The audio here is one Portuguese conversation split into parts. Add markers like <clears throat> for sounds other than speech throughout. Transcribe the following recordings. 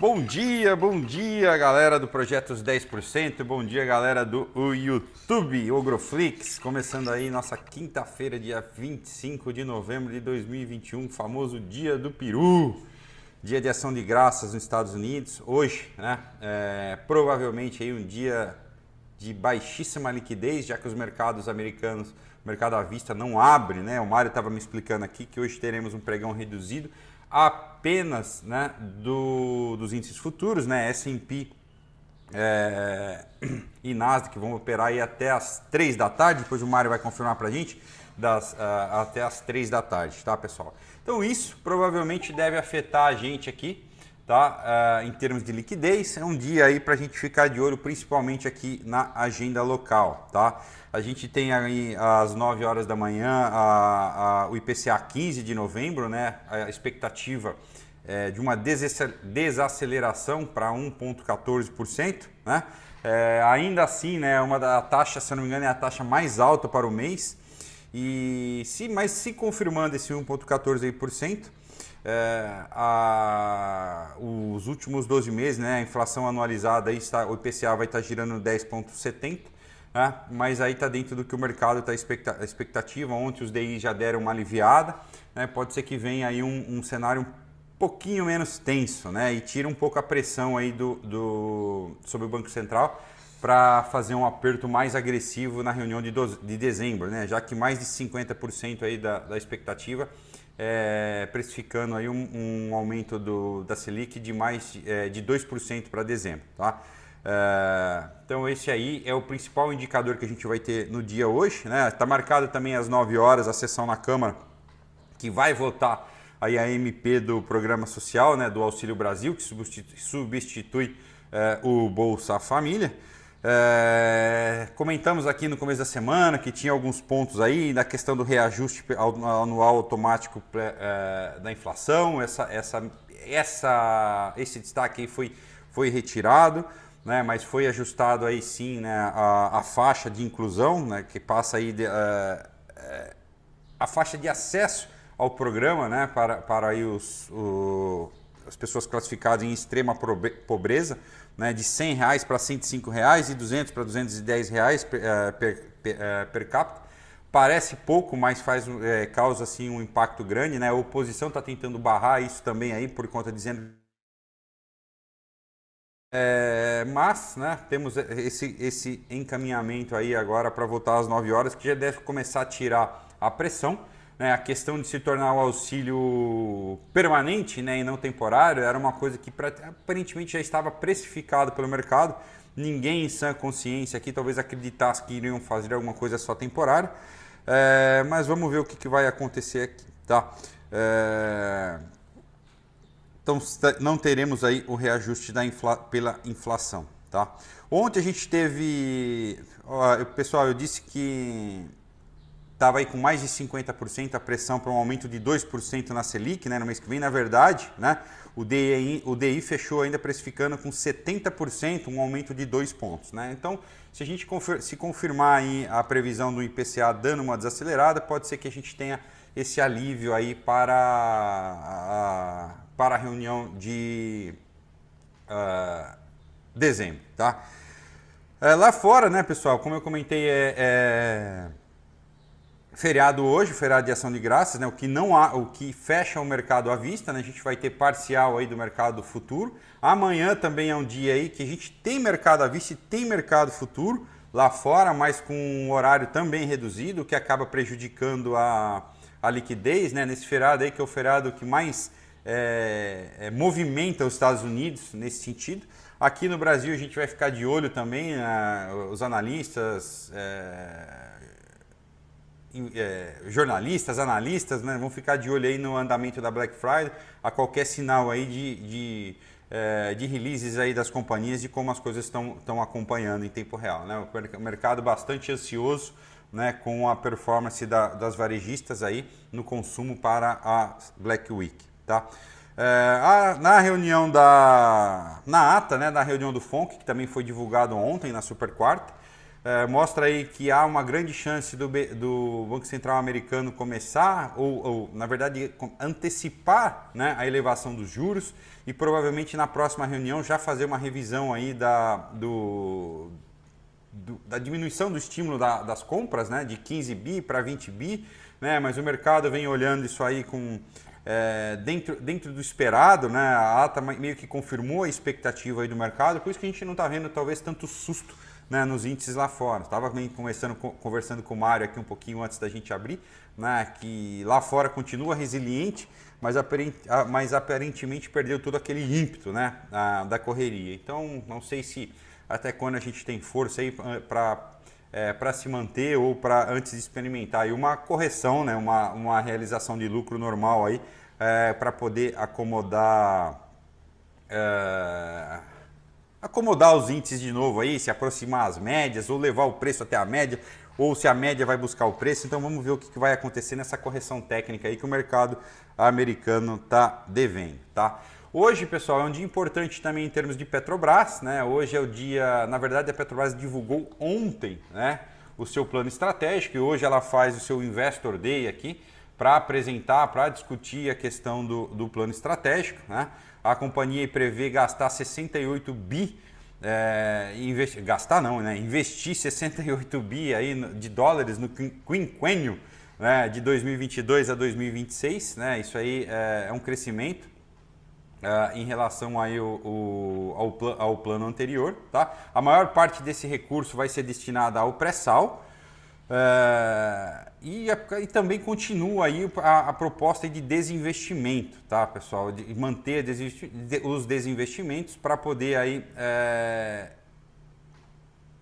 Bom dia, bom dia, galera do Projetos 10%, bom dia, galera do YouTube, Ogroflix, começando aí nossa quinta-feira, dia 25 de novembro de 2021, famoso Dia do Peru, Dia de Ação de Graças nos Estados Unidos. Hoje, né, é, provavelmente aí um dia de baixíssima liquidez, já que os mercados americanos, mercado à vista não abre, né? O Mário estava me explicando aqui que hoje teremos um pregão reduzido apenas né, do, dos índices futuros, né, S&P é, <clears throat> e Nasdaq vão operar aí até as 3 da tarde, depois o Mário vai confirmar para a gente, das, uh, até as 3 da tarde, tá pessoal? Então isso provavelmente deve afetar a gente aqui, tá? Uh, em termos de liquidez, é um dia aí para a gente ficar de olho, principalmente aqui na agenda local, tá? A gente tem aí às 9 horas da manhã a, a, o IPCA 15 de novembro, né? A expectativa é de uma desaceleração para 1,14%, né? É, ainda assim, né, uma da taxa, se não me engano, é a taxa mais alta para o mês. E se, mas se confirmando esse 1,14%, é, a, os últimos 12 meses, né, a inflação anualizada, aí está, o IPCA vai estar girando 10,70%, né, mas aí está dentro do que o mercado está expectativa. Ontem os DI já deram uma aliviada, né, pode ser que venha aí um, um cenário um pouquinho menos tenso né, e tira um pouco a pressão aí do, do, sobre o Banco Central para fazer um aperto mais agressivo na reunião de, do, de dezembro, né, já que mais de 50% aí da, da expectativa é, precificando aí um, um aumento do, da Selic de mais é, de 2% para dezembro. Tá? É, então esse aí é o principal indicador que a gente vai ter no dia hoje. Está né? Tá marcado também às 9 horas a sessão na Câmara que vai votar aí a MP do Programa Social, né, do Auxílio Brasil, que substitui, substitui é, o Bolsa Família. É, comentamos aqui no começo da semana que tinha alguns pontos aí na questão do reajuste anual automático é, da inflação. Essa, essa, essa, esse destaque aí foi, foi retirado, né, mas foi ajustado aí sim né, a, a faixa de inclusão, né, que passa aí de, é, é a faixa de acesso ao programa né, para, para aí os, o, as pessoas classificadas em extrema pobreza né, de 100 reais para 105 reais e 200 para 210 reais per, eh, per, per, eh, per capita. Parece pouco, mas faz, é, causa assim, um impacto grande. Né? A oposição está tentando barrar isso também aí, por conta dizendo é, mas né, temos esse, esse encaminhamento aí agora para votar às 9 horas, que já deve começar a tirar a pressão. Né, a questão de se tornar o auxílio permanente né, e não temporário era uma coisa que aparentemente já estava precificado pelo mercado. Ninguém em sã consciência aqui talvez acreditasse que iriam fazer alguma coisa só temporária. É, mas vamos ver o que, que vai acontecer aqui. Tá? É, então não teremos aí o reajuste da infla, pela inflação. Tá? Ontem a gente teve. Ó, pessoal, eu disse que estava aí com mais de 50% a pressão para um aumento de 2% na Selic né, no mês que vem. Na verdade, né, o, DI, o DI fechou ainda precificando com 70%, um aumento de 2 pontos. Né? Então, se a gente confir, se confirmar a previsão do IPCA dando uma desacelerada, pode ser que a gente tenha esse alívio aí para a, para a reunião de uh, dezembro. Tá? É, lá fora, né, pessoal, como eu comentei, é, é feriado hoje, feriado de ação de graças, né? O que não há, o que fecha o mercado à vista, né? A gente vai ter parcial aí do mercado futuro. Amanhã também é um dia aí que a gente tem mercado à vista e tem mercado futuro lá fora, mas com um horário também reduzido, o que acaba prejudicando a, a liquidez, né? Nesse feriado aí que é o feriado que mais é, é, movimenta os Estados Unidos nesse sentido. Aqui no Brasil a gente vai ficar de olho também, né? os analistas. É, é, jornalistas, analistas, né, vão ficar de olho aí no andamento da Black Friday, a qualquer sinal aí de, de, é, de releases aí das companhias, de como as coisas estão, estão acompanhando em tempo real. Né? O mercado bastante ansioso né, com a performance da, das varejistas aí no consumo para a Black Week. Tá? É, a, na reunião da. Na ata né, da reunião do FONC, que também foi divulgado ontem na Super Quarta, é, mostra aí que há uma grande chance do, do Banco Central americano começar, ou, ou, na verdade antecipar né, a elevação dos juros e provavelmente na próxima reunião já fazer uma revisão aí da, do, do, da diminuição do estímulo da, das compras, né, de 15 bi para 20 bi, né, mas o mercado vem olhando isso aí com é, dentro, dentro do esperado, né, a ata meio que confirmou a expectativa aí do mercado, por isso que a gente não está vendo talvez tanto susto né, nos índices lá fora. Estava conversando, conversando com o Mário aqui um pouquinho antes da gente abrir, né, que lá fora continua resiliente, mas, aparent, mas aparentemente perdeu todo aquele ímpeto né, da correria. Então, não sei se até quando a gente tem força para é, para se manter ou para antes de experimentar aí uma correção, né, uma, uma realização de lucro normal aí é, para poder acomodar é, acomodar os índices de novo aí, se aproximar às médias, ou levar o preço até a média, ou se a média vai buscar o preço. Então vamos ver o que vai acontecer nessa correção técnica aí que o mercado americano está devendo, tá? Hoje, pessoal, é um dia importante também em termos de Petrobras, né? Hoje é o dia, na verdade, a Petrobras divulgou ontem, né, o seu plano estratégico e hoje ela faz o seu Investor Day aqui para apresentar, para discutir a questão do, do plano estratégico, né? A companhia prevê gastar 68 bi, é, investi gastar não, né? investir 68 bi aí de dólares no quinquênio né? de 2022 a 2026. Né? Isso aí é, é um crescimento é, em relação aí o, o, ao, ao plano anterior. Tá? A maior parte desse recurso vai ser destinada ao pré-sal, é, e, e, também continua aí a, a, proposta de desinvestimento, tá, pessoal? De manter os desinvestimentos para poder aí é,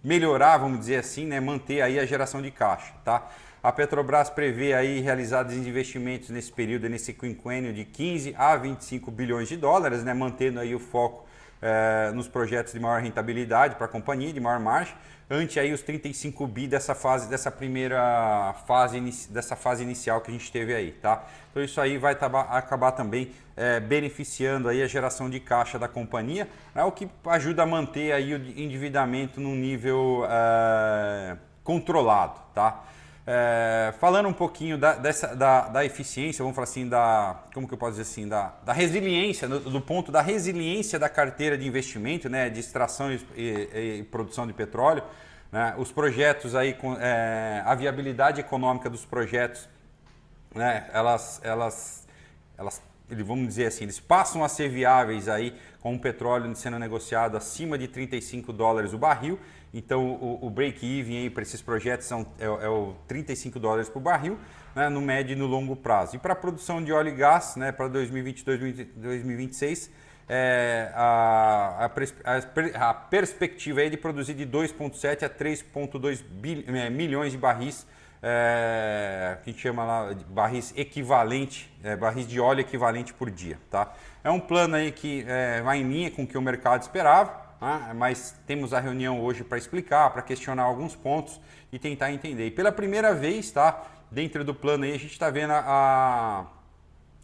melhorar, vamos dizer assim, né? Manter aí a geração de caixa, tá? A Petrobras prevê aí realizar desinvestimentos nesse período, nesse quinquênio de 15 a 25 bilhões de dólares, né? Mantendo aí o foco é, nos projetos de maior rentabilidade para a companhia, de maior margem, ante aí os 35 bi dessa fase, dessa primeira fase, dessa fase inicial que a gente teve aí, tá? Então isso aí vai acabar também é, beneficiando aí a geração de caixa da companhia, né, o que ajuda a manter aí o endividamento num nível é, controlado, tá? É, falando um pouquinho da, dessa, da, da, eficiência, vamos falar assim, da, como que eu posso dizer assim, da, da resiliência, do, do, ponto da resiliência da carteira de investimento, né, de extração e, e, e produção de petróleo, né, os projetos aí, com, é, a viabilidade econômica dos projetos, né, elas, elas, elas, vamos dizer assim, eles passam a ser viáveis aí com o petróleo sendo negociado acima de 35 dólares o barril então o, o break-even para esses projetos são, é, é o 35 dólares por barril, né, no médio e no longo prazo. E para a produção de óleo e gás, né, para 2022 2026, é, a, a, a, perspectiva é de produzir de 2,7 a 3,2 é, milhões de barris, é, que chama lá de barris equivalente, é, barris de óleo equivalente por dia. Tá? É um plano aí que é, vai em linha com o que o mercado esperava né? mas temos a reunião hoje para explicar, para questionar alguns pontos e tentar entender. E pela primeira vez, tá, dentro do plano aí, a gente está vendo a,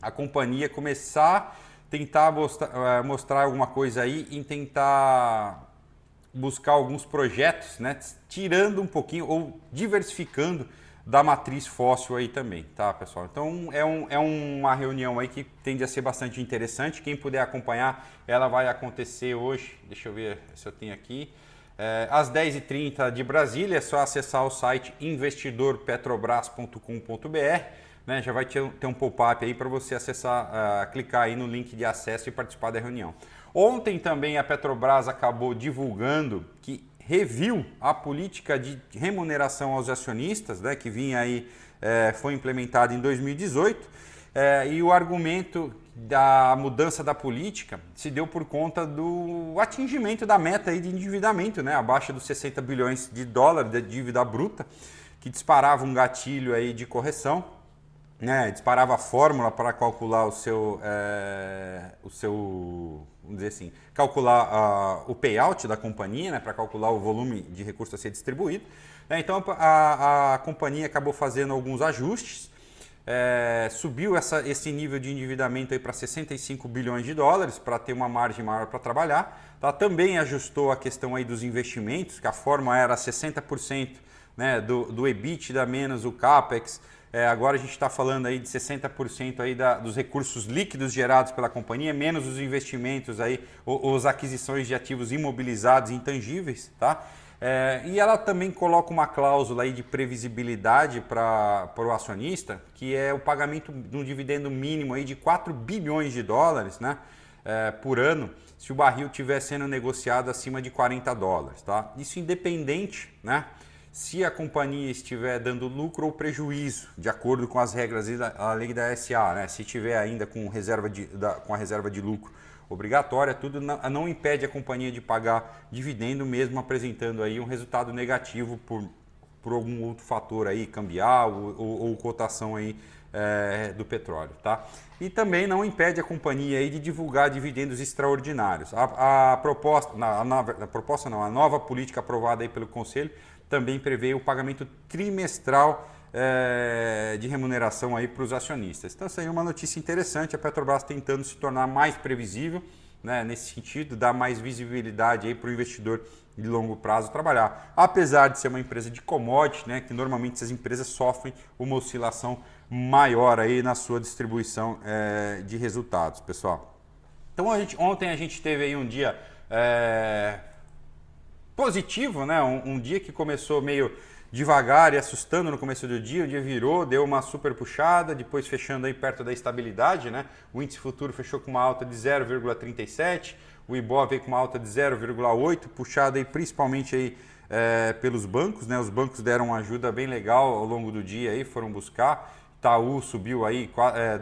a companhia começar tentar mostrar, eh, mostrar alguma coisa aí e tentar buscar alguns projetos, né, tirando um pouquinho ou diversificando da matriz fóssil aí também, tá, pessoal? Então é, um, é uma reunião aí que tende a ser bastante interessante. Quem puder acompanhar, ela vai acontecer hoje. Deixa eu ver se eu tenho aqui. É, às 10h30 de Brasília, é só acessar o site investidorpetrobras.com.br. Né, já vai ter, um pop-up aí para você acessar, uh, clicar aí no link de acesso e participar da reunião. Ontem também a Petrobras acabou divulgando que reviu a política de remuneração aos acionistas, né, que vinha aí, é, foi implementada em 2018, é, e o argumento da mudança da política se deu por conta do atingimento da meta aí de endividamento, né, abaixo dos 60 bilhões de dólares de dívida bruta, que disparava um gatilho aí de correção, né, disparava a fórmula para calcular o seu, é, o seu vamos dizer assim, calcular uh, o payout da companhia, né, para calcular o volume de recursos a ser distribuído. Né, então a, a, companhia acabou fazendo alguns ajustes é, subiu essa, esse nível de endividamento para 65 bilhões de dólares para ter uma margem maior para trabalhar. Tá? Também ajustou a questão aí dos investimentos, que a forma era 60% né, do, do EBITDA menos o CAPEX. É, agora a gente está falando aí de 60% aí da, dos recursos líquidos gerados pela companhia, menos os investimentos aí, ou, as aquisições de ativos imobilizados intangíveis, tá? É, e ela também coloca uma cláusula aí de previsibilidade para o acionista, que é o pagamento de um dividendo mínimo aí de 4 bilhões de dólares né, é, por ano, se o barril estiver sendo negociado acima de 40 dólares. Tá? Isso independente né, se a companhia estiver dando lucro ou prejuízo, de acordo com as regras da lei da SA, né? se estiver ainda com, reserva de, da, com a reserva de lucro obrigatória, tudo não, não, impede a companhia de pagar dividendo, mesmo apresentando aí um resultado negativo por, por algum outro fator aí, cambial ou, ou, ou cotação aí é, do petróleo, tá? E também não impede a companhia aí de divulgar dividendos extraordinários. A, a proposta, a, a, a proposta não, a nova política aprovada aí pelo Conselho também prevê o pagamento trimestral é, de remuneração aí para os acionistas. Então, isso aí é uma notícia interessante, a Petrobras tentando se tornar mais previsível, né, nesse sentido, dar mais visibilidade para o investidor de longo prazo trabalhar. Apesar de ser uma empresa de commodity, né, que normalmente essas empresas sofrem uma oscilação maior aí na sua distribuição é, de resultados, pessoal. Então, a gente, ontem a gente teve aí um dia é, positivo, né? Um, um, dia que começou meio devagar e assustando no começo do dia, o dia virou, deu uma super puxada, depois fechando aí perto da estabilidade, né? O índice futuro fechou com uma alta de 0,37, o Ibov veio com uma alta de 0,8, puxada aí principalmente aí é, pelos bancos, né? Os bancos deram uma ajuda bem legal ao longo do dia aí, foram buscar. Itaú subiu aí é,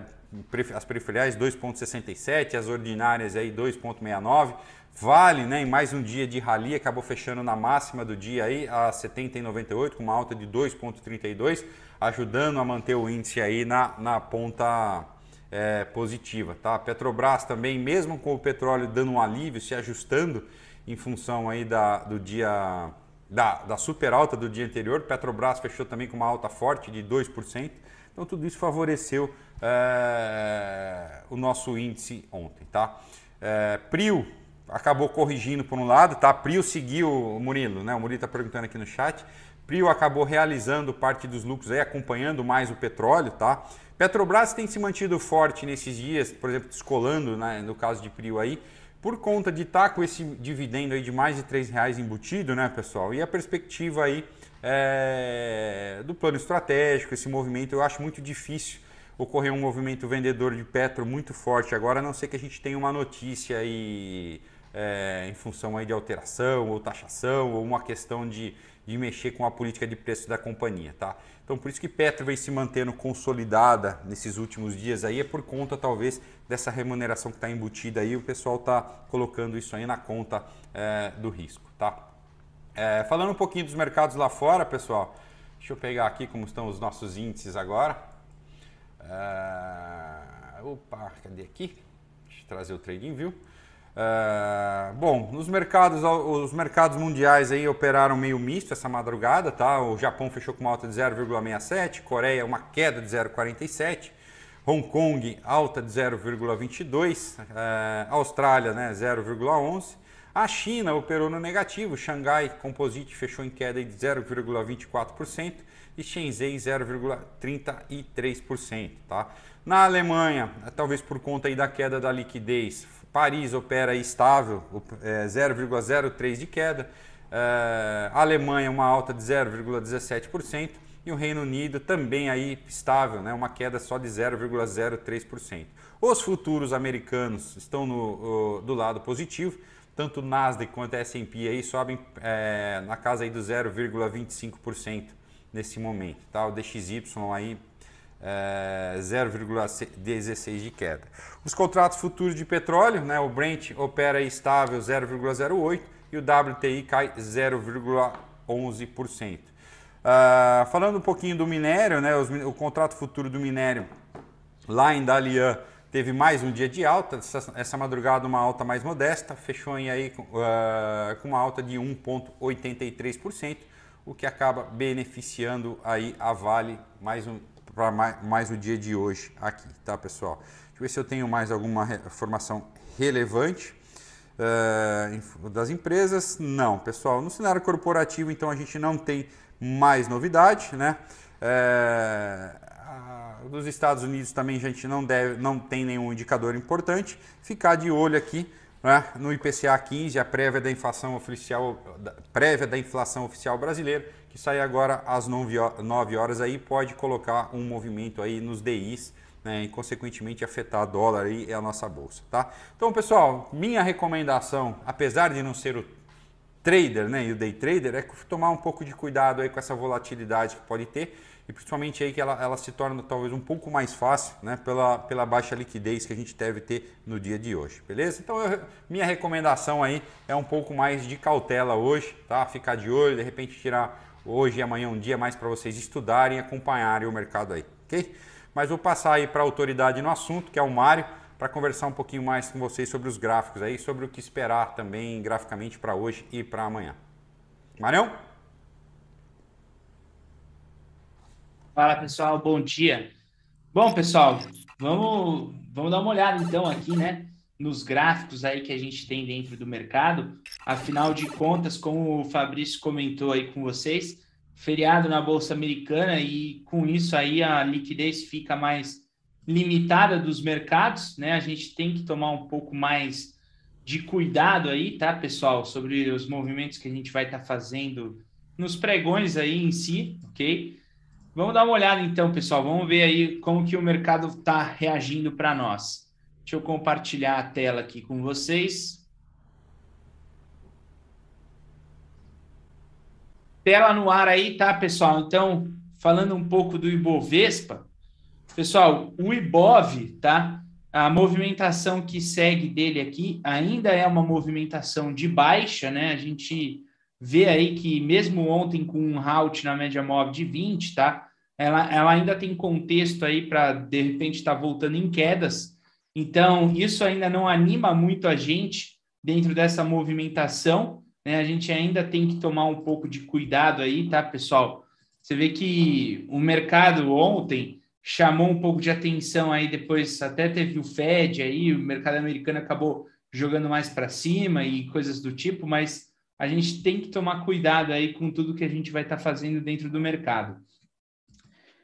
as periferiais 2,67, as ordinárias aí 2,69. Vale, né, em mais um dia de rally, acabou fechando na máxima do dia aí a 70,98 com uma alta de 2,32, ajudando a manter o índice aí na, na ponta é, positiva. Tá? Petrobras também, mesmo com o petróleo dando um alívio, se ajustando em função aí da, do dia da, da super alta do dia anterior, Petrobras fechou também com uma alta forte de 2%. Então tudo isso favoreceu é, o nosso índice ontem. Tá? É, Prio acabou corrigindo por um lado, tá? Prio seguiu o Murilo, né? O Murilo está perguntando aqui no chat. Prio acabou realizando parte dos lucros aí, acompanhando mais o petróleo, tá? Petrobras tem se mantido forte nesses dias, por exemplo, descolando, né, no caso de Prio aí, por conta de estar tá com esse dividendo aí de mais de R$ reais embutido, né, pessoal? E a perspectiva aí é, do plano estratégico, esse movimento, eu acho muito difícil ocorrer um movimento vendedor de Petro muito forte agora, a não ser que a gente tenha uma notícia aí é, em função aí de alteração ou taxação ou uma questão de, de mexer com a política de preço da companhia, tá? Então por isso que Petro vem se mantendo consolidada nesses últimos dias aí é por conta talvez dessa remuneração que está embutida aí, o pessoal está colocando isso aí na conta é, do risco, tá? É, falando um pouquinho dos mercados lá fora, pessoal, deixa eu pegar aqui como estão os nossos índices agora. É, opa, cadê aqui? Deixa eu trazer o trading view. Uh, bom, nos mercados, os mercados mundiais aí operaram meio misto essa madrugada, tá? O Japão fechou com uma alta de 0,67, Coreia uma queda de 0,47, Hong Kong alta de 0,22, uh, eh, Austrália né, 0,11, a China operou no negativo, Xangai Composite fechou em queda de 0,24% e Shenzhen 0,33%, tá? Na Alemanha, talvez por conta aí da queda da liquidez, Paris opera estável, é, 0,03% de queda. É, Alemanha uma alta de 0,17% e o Reino Unido também aí estável, né, uma queda só de 0,03%. Os futuros americanos estão no, do lado positivo, tanto o Nasdaq quanto a S&P aí sobem é, na casa aí do 0,25% nesse momento, tá? O DXY aí é, 0,16 de queda. Os contratos futuros de petróleo, né, o Brent opera estável 0,08 e o WTI cai 0,11%. Uh, ah, falando um pouquinho do minério, né, os, o contrato futuro do minério lá em Dalian teve mais um dia de alta, essa, essa madrugada uma alta mais modesta, fechou em aí uh, com uma alta de 1,83%, o que acaba beneficiando aí a Vale mais um, para mais, mais o dia de hoje aqui, tá pessoal? Deixa eu ver se eu tenho mais alguma informação relevante. Uh, das empresas, não, pessoal. No cenário corporativo, então, a gente não tem mais novidade, né? É, dos Estados Unidos também a gente não, deve, não tem nenhum indicador importante. Ficar de olho aqui né, no IPCA 15, a prévia da inflação oficial, prévia da inflação oficial brasileira, que sai agora às 9 horas aí, pode colocar um movimento aí nos DIs né, e consequentemente afetar dólar e a nossa bolsa, tá? Então, pessoal, minha recomendação, apesar de não ser o trader, né, e o day trader, é tomar um pouco de cuidado aí com essa volatilidade que pode ter e principalmente aí que ela, ela se torna talvez um pouco mais fácil, né, pela, pela baixa liquidez que a gente deve ter no dia de hoje, beleza? Então, eu, minha recomendação aí é um pouco mais de cautela hoje, tá? Ficar de olho, de repente tirar hoje e amanhã um dia mais para vocês estudarem e acompanharem o mercado aí, ok? Mas vou passar aí para a autoridade no assunto, que é o Mário, para conversar um pouquinho mais com vocês sobre os gráficos aí, sobre o que esperar também graficamente para hoje e para amanhã. Marião? Fala pessoal, bom dia. Bom pessoal, vamos, vamos dar uma olhada então aqui, né, nos gráficos aí que a gente tem dentro do mercado. Afinal de contas, como o Fabrício comentou aí com vocês, feriado na bolsa americana e com isso aí a liquidez fica mais limitada dos mercados, né? A gente tem que tomar um pouco mais de cuidado aí, tá, pessoal, sobre os movimentos que a gente vai estar tá fazendo nos pregões aí em si, ok? Vamos dar uma olhada então, pessoal. Vamos ver aí como que o mercado está reagindo para nós. Deixa eu compartilhar a tela aqui com vocês. Tela no ar aí, tá, pessoal? Então, falando um pouco do Ibovespa, pessoal, o Ibov, tá? A movimentação que segue dele aqui ainda é uma movimentação de baixa, né? A gente vê aí que mesmo ontem com um halt na média móvel de 20, tá? Ela, ela ainda tem contexto aí para de repente estar tá voltando em quedas. Então, isso ainda não anima muito a gente dentro dessa movimentação. Né? A gente ainda tem que tomar um pouco de cuidado aí, tá, pessoal? Você vê que o mercado ontem chamou um pouco de atenção aí, depois até teve o Fed aí, o mercado americano acabou jogando mais para cima e coisas do tipo, mas a gente tem que tomar cuidado aí com tudo que a gente vai estar tá fazendo dentro do mercado.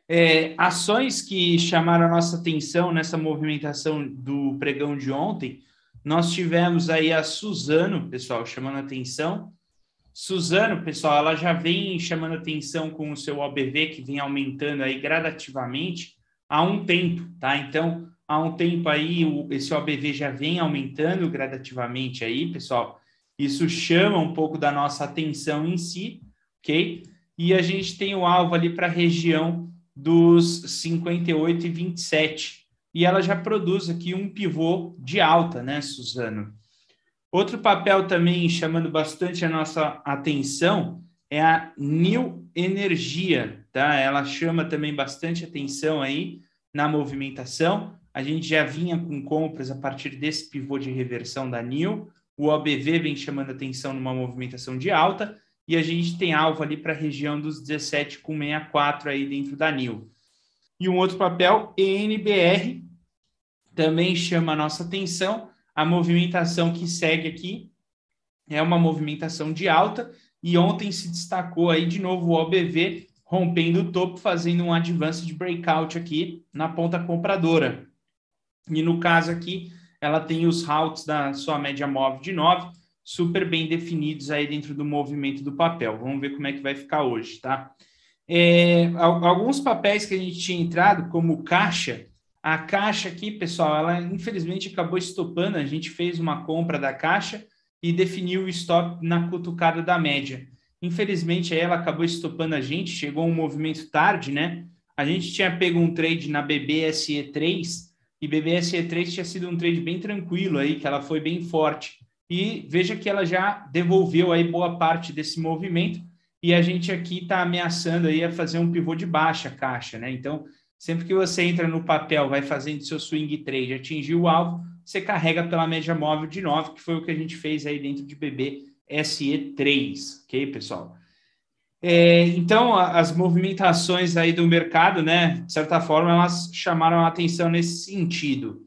É, ações que chamaram a nossa atenção nessa movimentação do pregão de ontem, nós tivemos aí a Suzano, pessoal, chamando atenção. Suzano, pessoal, ela já vem chamando atenção com o seu OBV, que vem aumentando aí gradativamente há um tempo, tá? Então, há um tempo aí, o, esse OBV já vem aumentando gradativamente aí, pessoal. Isso chama um pouco da nossa atenção em si, ok? E a gente tem o alvo ali para a região dos 58 e 27. E ela já produz aqui um pivô de alta, né, Suzano? Outro papel também chamando bastante a nossa atenção é a New Energia, tá? Ela chama também bastante atenção aí na movimentação. A gente já vinha com compras a partir desse pivô de reversão da New, o OBV vem chamando atenção numa movimentação de alta e a gente tem alvo ali para a região dos 17,64 aí dentro da NIL. E um outro papel, ENBR, também chama a nossa atenção. A movimentação que segue aqui é uma movimentação de alta e ontem se destacou aí de novo o OBV rompendo o topo, fazendo um advanced breakout aqui na ponta compradora. E no caso aqui, ela tem os routes da sua média móvel de 9, super bem definidos aí dentro do movimento do papel. Vamos ver como é que vai ficar hoje, tá? É, alguns papéis que a gente tinha entrado, como caixa, a caixa aqui, pessoal, ela infelizmente acabou estopando, a gente fez uma compra da caixa e definiu o stop na cutucada da média. Infelizmente, ela acabou estopando a gente, chegou um movimento tarde, né? A gente tinha pego um trade na BBSE3 e BBSE3 tinha sido um trade bem tranquilo aí, que ela foi bem forte. E veja que ela já devolveu aí boa parte desse movimento e a gente aqui está ameaçando aí a fazer um pivô de baixa caixa, né? Então, sempre que você entra no papel, vai fazendo seu swing trade, atingir o alvo, você carrega pela média móvel de 9, que foi o que a gente fez aí dentro de BB SE3, ok, pessoal? É, então, as movimentações aí do mercado, né, de certa forma, elas chamaram a atenção nesse sentido.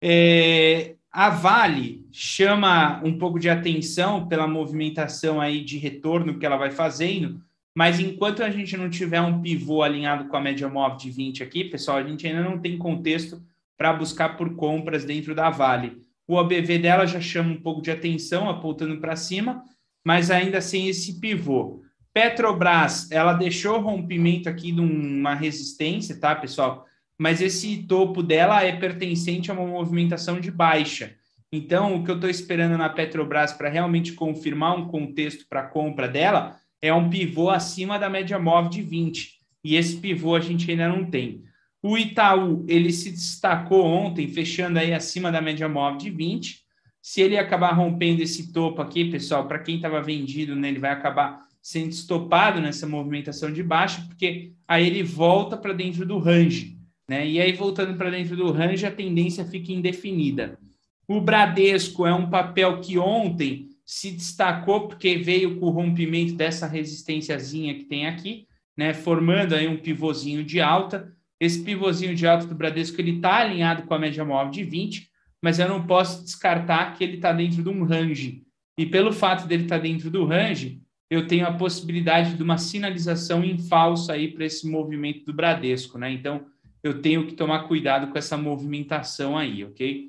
É, a Vale chama um pouco de atenção pela movimentação aí de retorno que ela vai fazendo, mas enquanto a gente não tiver um pivô alinhado com a média móvel de 20 aqui, pessoal, a gente ainda não tem contexto para buscar por compras dentro da Vale. O ABV dela já chama um pouco de atenção, apontando para cima, mas ainda sem esse pivô. Petrobras, ela deixou rompimento aqui de uma resistência, tá, pessoal? Mas esse topo dela é pertencente a uma movimentação de baixa. Então, o que eu estou esperando na Petrobras para realmente confirmar um contexto para compra dela é um pivô acima da média móvel de 20. E esse pivô a gente ainda não tem. O Itaú, ele se destacou ontem, fechando aí acima da média móvel de 20. Se ele acabar rompendo esse topo aqui, pessoal, para quem estava vendido, né, ele vai acabar sendo estopado nessa movimentação de baixa, porque aí ele volta para dentro do range, né? E aí voltando para dentro do range, a tendência fica indefinida. O Bradesco é um papel que ontem se destacou porque veio com o rompimento dessa resistênciazinha que tem aqui, né? Formando aí um pivôzinho de alta. Esse pivôzinho de alta do Bradesco ele está alinhado com a média móvel de 20, mas eu não posso descartar que ele está dentro de um range. E pelo fato dele estar tá dentro do range, eu tenho a possibilidade de uma sinalização em falso aí para esse movimento do Bradesco, né? Então, eu tenho que tomar cuidado com essa movimentação aí, ok?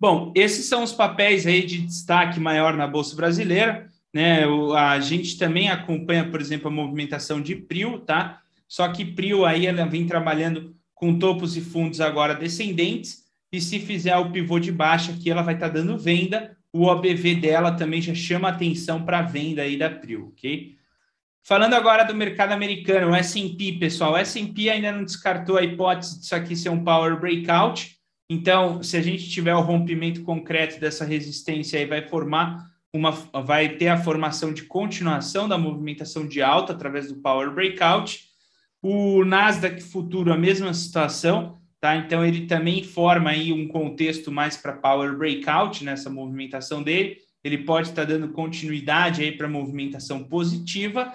Bom, esses são os papéis aí de destaque maior na Bolsa Brasileira, né? A gente também acompanha, por exemplo, a movimentação de PRIO, tá? Só que PRIO aí ela vem trabalhando com topos e fundos agora descendentes, e se fizer o pivô de baixa aqui, ela vai estar tá dando venda, o OBV dela também já chama atenção para a venda aí da Prio, ok? Falando agora do mercado americano, o S&P, pessoal, o S&P ainda não descartou a hipótese disso aqui ser um power breakout, então, se a gente tiver o rompimento concreto dessa resistência aí, vai formar uma, vai ter a formação de continuação da movimentação de alta através do power breakout. O Nasdaq futuro, a mesma situação, Tá? Então, ele também forma aí um contexto mais para power breakout nessa movimentação dele. Ele pode estar dando continuidade aí para movimentação positiva.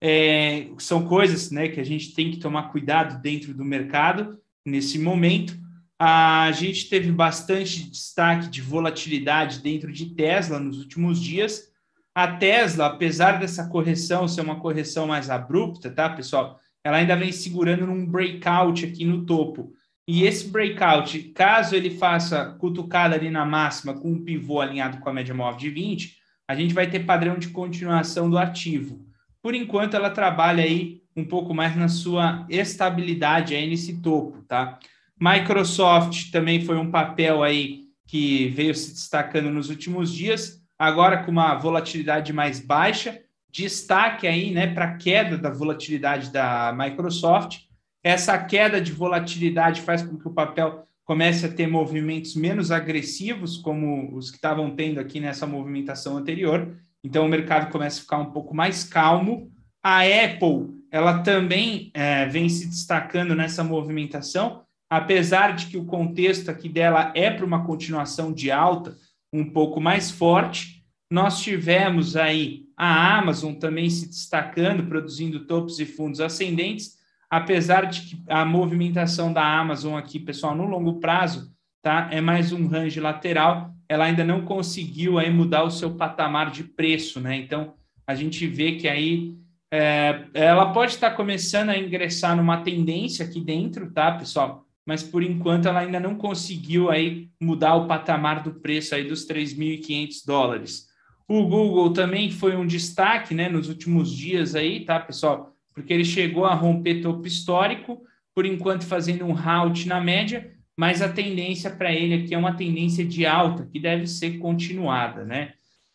É, são coisas né, que a gente tem que tomar cuidado dentro do mercado nesse momento. A gente teve bastante destaque de volatilidade dentro de Tesla nos últimos dias. A Tesla, apesar dessa correção ser uma correção mais abrupta, tá, pessoal? Ela ainda vem segurando num breakout aqui no topo. E esse breakout, caso ele faça cutucada ali na máxima com um pivô alinhado com a média móvel de 20, a gente vai ter padrão de continuação do ativo. Por enquanto, ela trabalha aí um pouco mais na sua estabilidade aí nesse topo, tá? Microsoft também foi um papel aí que veio se destacando nos últimos dias, agora com uma volatilidade mais baixa, destaque aí, né, para a queda da volatilidade da Microsoft, essa queda de volatilidade faz com que o papel comece a ter movimentos menos agressivos, como os que estavam tendo aqui nessa movimentação anterior. Então, o mercado começa a ficar um pouco mais calmo. A Apple, ela também é, vem se destacando nessa movimentação, apesar de que o contexto aqui dela é para uma continuação de alta um pouco mais forte. Nós tivemos aí a Amazon também se destacando, produzindo topos e fundos ascendentes, apesar de que a movimentação da Amazon aqui, pessoal, no longo prazo, tá? É mais um range lateral, ela ainda não conseguiu aí mudar o seu patamar de preço, né? Então, a gente vê que aí é, ela pode estar começando a ingressar numa tendência aqui dentro, tá, pessoal? Mas por enquanto ela ainda não conseguiu aí mudar o patamar do preço aí dos 3.500 dólares. O Google também foi um destaque, né, nos últimos dias aí, tá, pessoal? Porque ele chegou a romper topo histórico, por enquanto fazendo um halt na média, mas a tendência para ele aqui é uma tendência de alta, que deve ser continuada, né?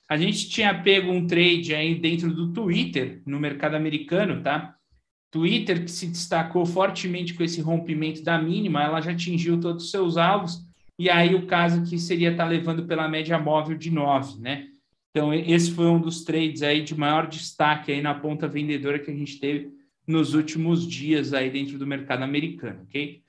A gente tinha pego um trade aí dentro do Twitter, no mercado americano, tá? Twitter, que se destacou fortemente com esse rompimento da mínima, ela já atingiu todos os seus alvos, e aí o caso que seria estar tá levando pela média móvel de 9, né? Então, esse foi um dos trades aí de maior destaque aí na ponta vendedora que a gente teve nos últimos dias aí dentro do mercado americano, ok?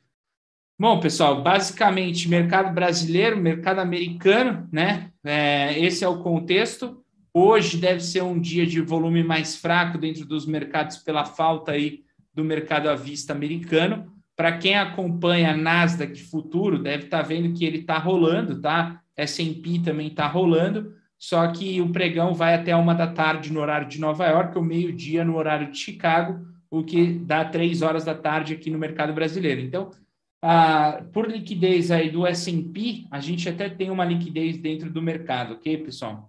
Bom, pessoal, basicamente mercado brasileiro, mercado americano, né? É, esse é o contexto. Hoje deve ser um dia de volume mais fraco dentro dos mercados pela falta aí do mercado à vista americano. Para quem acompanha Nasdaq futuro, deve estar tá vendo que ele está rolando, tá? S&P também está rolando, só que o pregão vai até uma da tarde no horário de Nova York, ou meio-dia no horário de Chicago, o que dá três horas da tarde aqui no mercado brasileiro. Então, ah, por liquidez aí do S&P, a gente até tem uma liquidez dentro do mercado, ok, pessoal?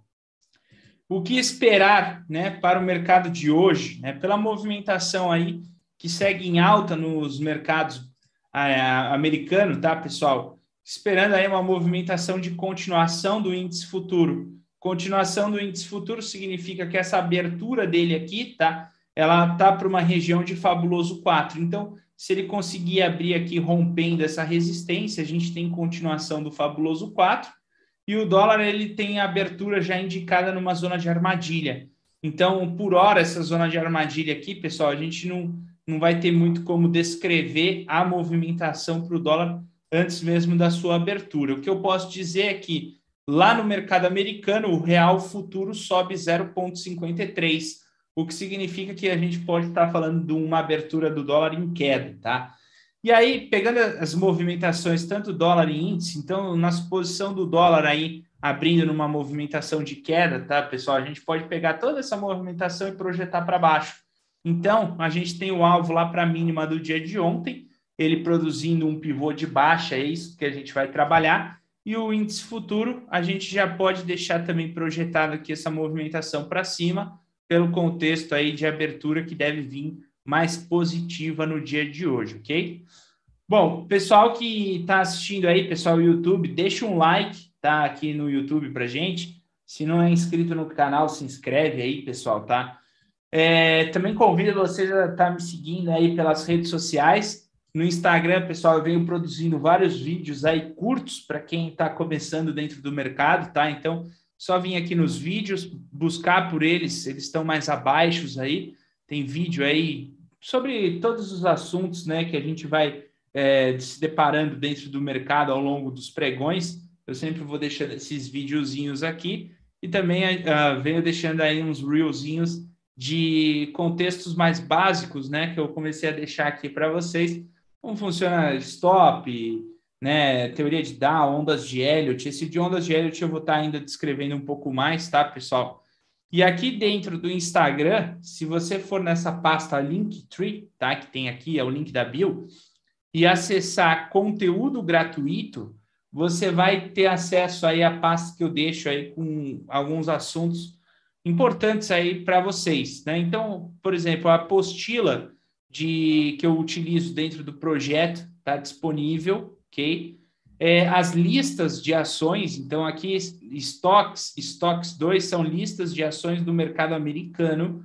O que esperar, né, para o mercado de hoje, né, pela movimentação aí que segue em alta nos mercados ah, americanos, tá, pessoal? Esperando aí uma movimentação de continuação do índice futuro. Continuação do índice futuro significa que essa abertura dele aqui, tá? ela tá para uma região de fabuloso 4. Então, se ele conseguir abrir aqui rompendo essa resistência, a gente tem continuação do fabuloso 4 e o dólar ele tem abertura já indicada numa zona de armadilha. Então, por hora, essa zona de armadilha aqui, pessoal, a gente não, não vai ter muito como descrever a movimentação para o dólar antes mesmo da sua abertura. O que eu posso dizer é que lá no mercado americano, o real futuro sobe 0,53 o que significa que a gente pode estar falando de uma abertura do dólar em queda, tá? E aí, pegando as movimentações, tanto dólar e índice, então, na suposição do dólar aí abrindo numa movimentação de queda, tá, pessoal? A gente pode pegar toda essa movimentação e projetar para baixo. Então, a gente tem o alvo lá para a mínima do dia de ontem, ele produzindo um pivô de baixa, é isso que a gente vai trabalhar. E o índice futuro, a gente já pode deixar também projetado aqui essa movimentação para cima, pelo contexto aí de abertura que deve vir mais positiva no dia de hoje, ok? Bom, pessoal que está assistindo aí, pessoal do YouTube, deixa um like, tá? Aqui no YouTube para gente. Se não é inscrito no canal, se inscreve aí, pessoal, tá? É, também convido vocês a estar tá me seguindo aí pelas redes sociais. No Instagram, pessoal, eu venho produzindo vários vídeos aí curtos para quem está começando dentro do mercado, tá? Então, só vir aqui nos vídeos, buscar por eles, eles estão mais abaixo aí. Tem vídeo aí sobre todos os assuntos né, que a gente vai é, se deparando dentro do mercado ao longo dos pregões. Eu sempre vou deixando esses videozinhos aqui e também uh, venho deixando aí uns reelzinhos de contextos mais básicos, né, que eu comecei a deixar aqui para vocês. Como funciona stop, né, teoria de Dow, ondas de Elliott. Esse de ondas de Elliott eu vou estar ainda descrevendo um pouco mais, tá, pessoal? E aqui dentro do Instagram, se você for nessa pasta Linktree, tá, que tem aqui, é o link da bio, e acessar conteúdo gratuito, você vai ter acesso aí à pasta que eu deixo aí com alguns assuntos importantes aí para vocês, né? Então, por exemplo, a apostila de que eu utilizo dentro do projeto está disponível ok? É, as listas de ações, então aqui estoques, estoques 2 são listas de ações do mercado americano,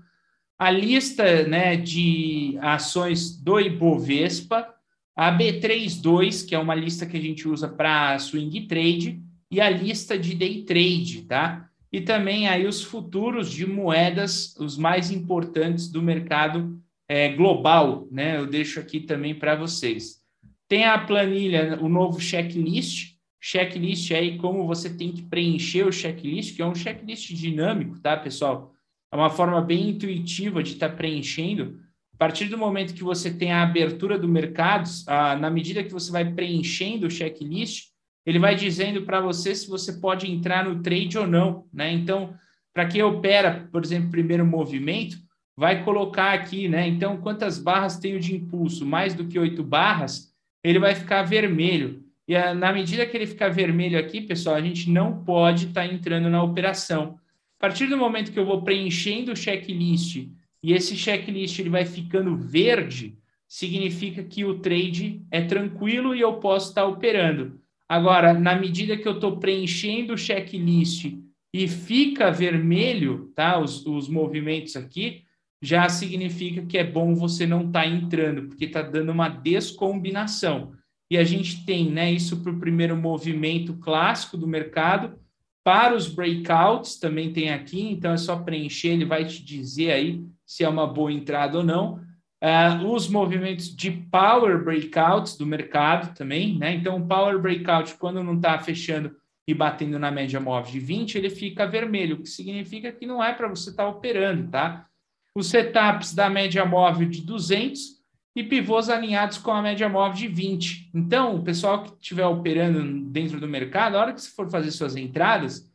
a lista né, de ações do Ibovespa, a B32, que é uma lista que a gente usa para swing trade, e a lista de day trade, tá? E também aí os futuros de moedas, os mais importantes do mercado é, global, né? Eu deixo aqui também para vocês. Tem a planilha, o novo checklist. Checklist aí, como você tem que preencher o checklist, que é um checklist dinâmico, tá, pessoal? É uma forma bem intuitiva de estar tá preenchendo. A partir do momento que você tem a abertura do mercado, a, na medida que você vai preenchendo o checklist, ele vai dizendo para você se você pode entrar no trade ou não, né? Então, para quem opera, por exemplo, primeiro movimento, vai colocar aqui, né? Então, quantas barras tenho de impulso? Mais do que oito barras, ele vai ficar vermelho. E a, na medida que ele ficar vermelho aqui, pessoal, a gente não pode estar tá entrando na operação. A partir do momento que eu vou preenchendo o checklist e esse checklist ele vai ficando verde, significa que o trade é tranquilo e eu posso estar tá operando. Agora, na medida que eu estou preenchendo o checklist e fica vermelho, tá? Os, os movimentos aqui, já significa que é bom você não estar tá entrando, porque está dando uma descombinação. E a gente tem né, isso para o primeiro movimento clássico do mercado. Para os breakouts, também tem aqui, então é só preencher, ele vai te dizer aí se é uma boa entrada ou não. Uh, os movimentos de power breakouts do mercado também, né? Então, o power breakout, quando não está fechando e batendo na média móvel de 20, ele fica vermelho, o que significa que não é para você estar tá operando, tá? Os setups da média móvel de 200 e pivôs alinhados com a média móvel de 20. Então, o pessoal que estiver operando dentro do mercado, a hora que você for fazer suas entradas,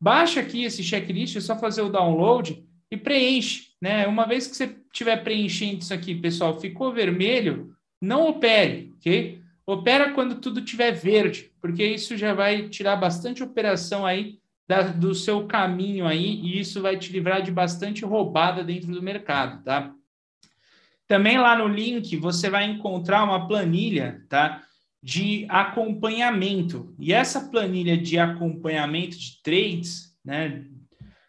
baixa aqui esse checklist, é só fazer o download e preenche, né? Uma vez que você estiver preenchendo isso aqui, pessoal, ficou vermelho, não opere, ok? Opera quando tudo estiver verde, porque isso já vai tirar bastante operação aí da, do seu caminho aí, e isso vai te livrar de bastante roubada dentro do mercado, tá? Também lá no link você vai encontrar uma planilha, tá? De acompanhamento. E essa planilha de acompanhamento de trades, né?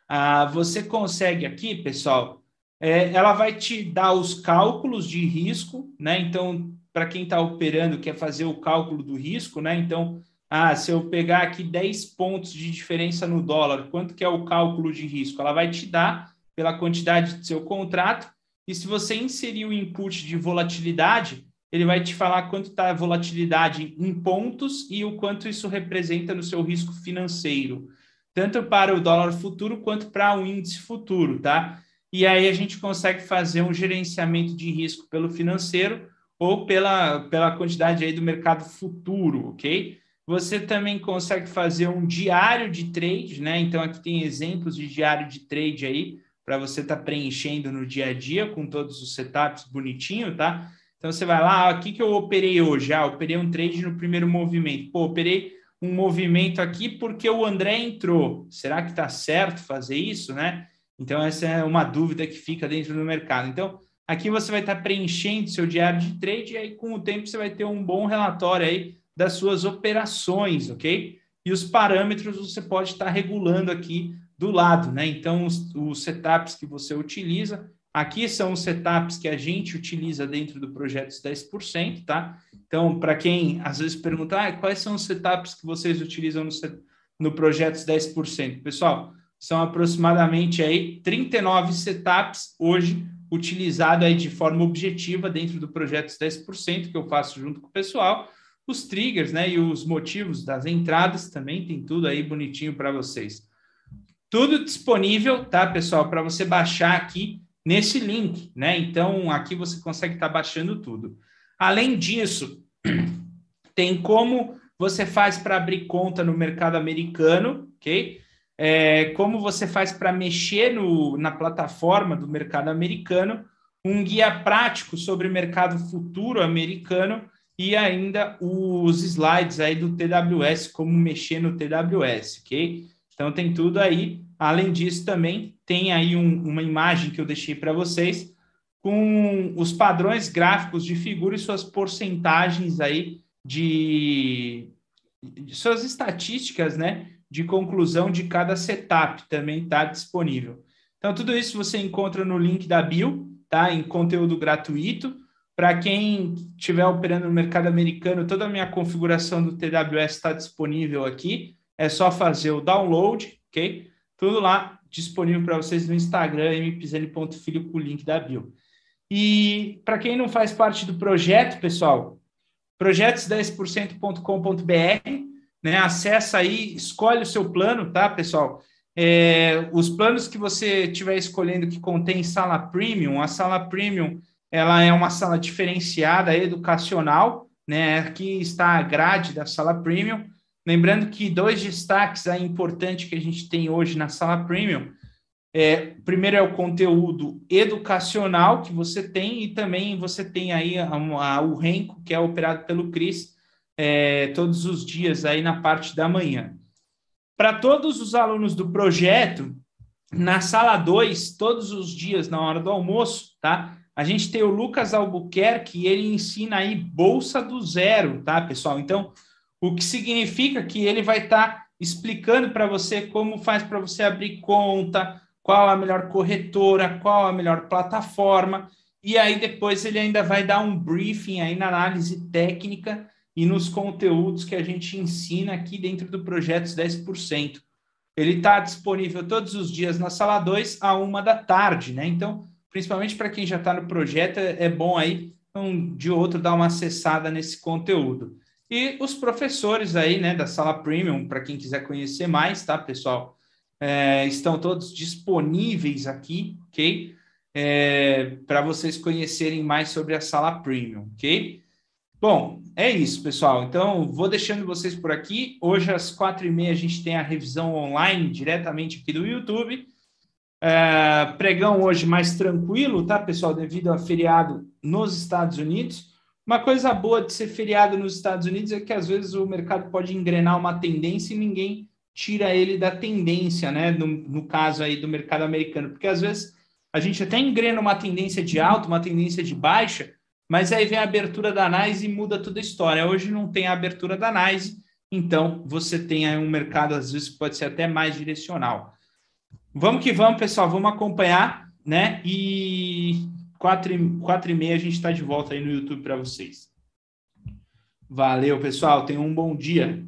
Ah, você consegue aqui, pessoal, é, ela vai te dar os cálculos de risco, né? Então, para quem está operando, quer fazer o cálculo do risco, né? Então, ah, se eu pegar aqui 10 pontos de diferença no dólar, quanto que é o cálculo de risco? Ela vai te dar pela quantidade do seu contrato e se você inserir o input de volatilidade, ele vai te falar quanto está a volatilidade em pontos e o quanto isso representa no seu risco financeiro, tanto para o dólar futuro quanto para o índice futuro, tá? E aí a gente consegue fazer um gerenciamento de risco pelo financeiro ou pela, pela quantidade aí do mercado futuro, ok? Você também consegue fazer um diário de trade, né? Então aqui tem exemplos de diário de trade aí para você estar tá preenchendo no dia a dia com todos os setups bonitinho, tá? Então você vai lá, ah, o que, que eu operei hoje? Ah, operei um trade no primeiro movimento. Pô, operei um movimento aqui porque o André entrou. Será que está certo fazer isso, né? Então essa é uma dúvida que fica dentro do mercado. Então aqui você vai estar tá preenchendo seu diário de trade e aí com o tempo você vai ter um bom relatório aí das suas operações, ok? E os parâmetros você pode estar regulando aqui do lado, né? Então, os, os setups que você utiliza, aqui são os setups que a gente utiliza dentro do projeto 10%, tá? Então, para quem às vezes pergunta, ah, quais são os setups que vocês utilizam no, no projeto 10%? Pessoal, são aproximadamente aí 39 setups hoje utilizado aí de forma objetiva dentro do projeto 10% que eu faço junto com o pessoal. Os triggers, né, e os motivos das entradas também tem tudo aí bonitinho para vocês. Tudo disponível, tá, pessoal, para você baixar aqui nesse link, né? Então, aqui você consegue estar tá baixando tudo. Além disso, <clears throat> tem como você faz para abrir conta no mercado americano, ok? É, como você faz para mexer no, na plataforma do mercado americano, um guia prático sobre o mercado futuro americano e ainda os slides aí do TWS, como mexer no TWS, ok? Então tem tudo aí. Além disso, também tem aí um, uma imagem que eu deixei para vocês com os padrões gráficos de figura e suas porcentagens aí de, de suas estatísticas, né, de conclusão de cada setup também está disponível. Então tudo isso você encontra no link da bio, tá? Em conteúdo gratuito. Para quem estiver operando no mercado americano, toda a minha configuração do TWS está disponível aqui. É só fazer o download ok? Tudo lá disponível para vocês no Instagram, mpizene.filho, com o link da bio. E para quem não faz parte do projeto, pessoal, projetos10%.com.br, né? Acessa aí, escolhe o seu plano, tá, pessoal? É, os planos que você estiver escolhendo que contém sala premium, a sala premium ela é uma sala diferenciada, educacional, né? Aqui está a grade da sala premium. Lembrando que dois destaques aí importantes que a gente tem hoje na sala premium. É, primeiro é o conteúdo educacional que você tem, e também você tem aí a, a, o Renco, que é operado pelo Cris, é, todos os dias aí na parte da manhã. Para todos os alunos do projeto, na sala 2, todos os dias na hora do almoço, tá? A gente tem o Lucas Albuquerque, ele ensina aí bolsa do zero, tá, pessoal? Então, o que significa que ele vai estar tá explicando para você como faz para você abrir conta, qual a melhor corretora, qual a melhor plataforma, e aí depois ele ainda vai dar um briefing aí na análise técnica e nos conteúdos que a gente ensina aqui dentro do Projetos 10%. Ele está disponível todos os dias na sala 2 a uma da tarde, né? Então, principalmente para quem já está no projeto, é bom aí um de outro dar uma acessada nesse conteúdo. E os professores aí, né, da sala premium, para quem quiser conhecer mais, tá, pessoal? É, estão todos disponíveis aqui, ok? É, para vocês conhecerem mais sobre a sala premium, ok? Bom, é isso, pessoal. Então, vou deixando vocês por aqui. Hoje, às quatro e meia, a gente tem a revisão online diretamente aqui do YouTube. É, pregão hoje mais tranquilo, tá, pessoal? Devido a feriado nos Estados Unidos. Uma coisa boa de ser feriado nos Estados Unidos é que às vezes o mercado pode engrenar uma tendência e ninguém tira ele da tendência, né? No, no caso aí do mercado americano, porque às vezes a gente até engrena uma tendência de alta, uma tendência de baixa, mas aí vem a abertura da NYSE e muda toda a história. Hoje não tem a abertura da NYSE, então você tem aí um mercado às vezes que pode ser até mais direcional. Vamos que vamos, pessoal, vamos acompanhar, né? E Quatro e, quatro e meia a gente está de volta aí no YouTube para vocês. Valeu, pessoal. Tenham um bom dia.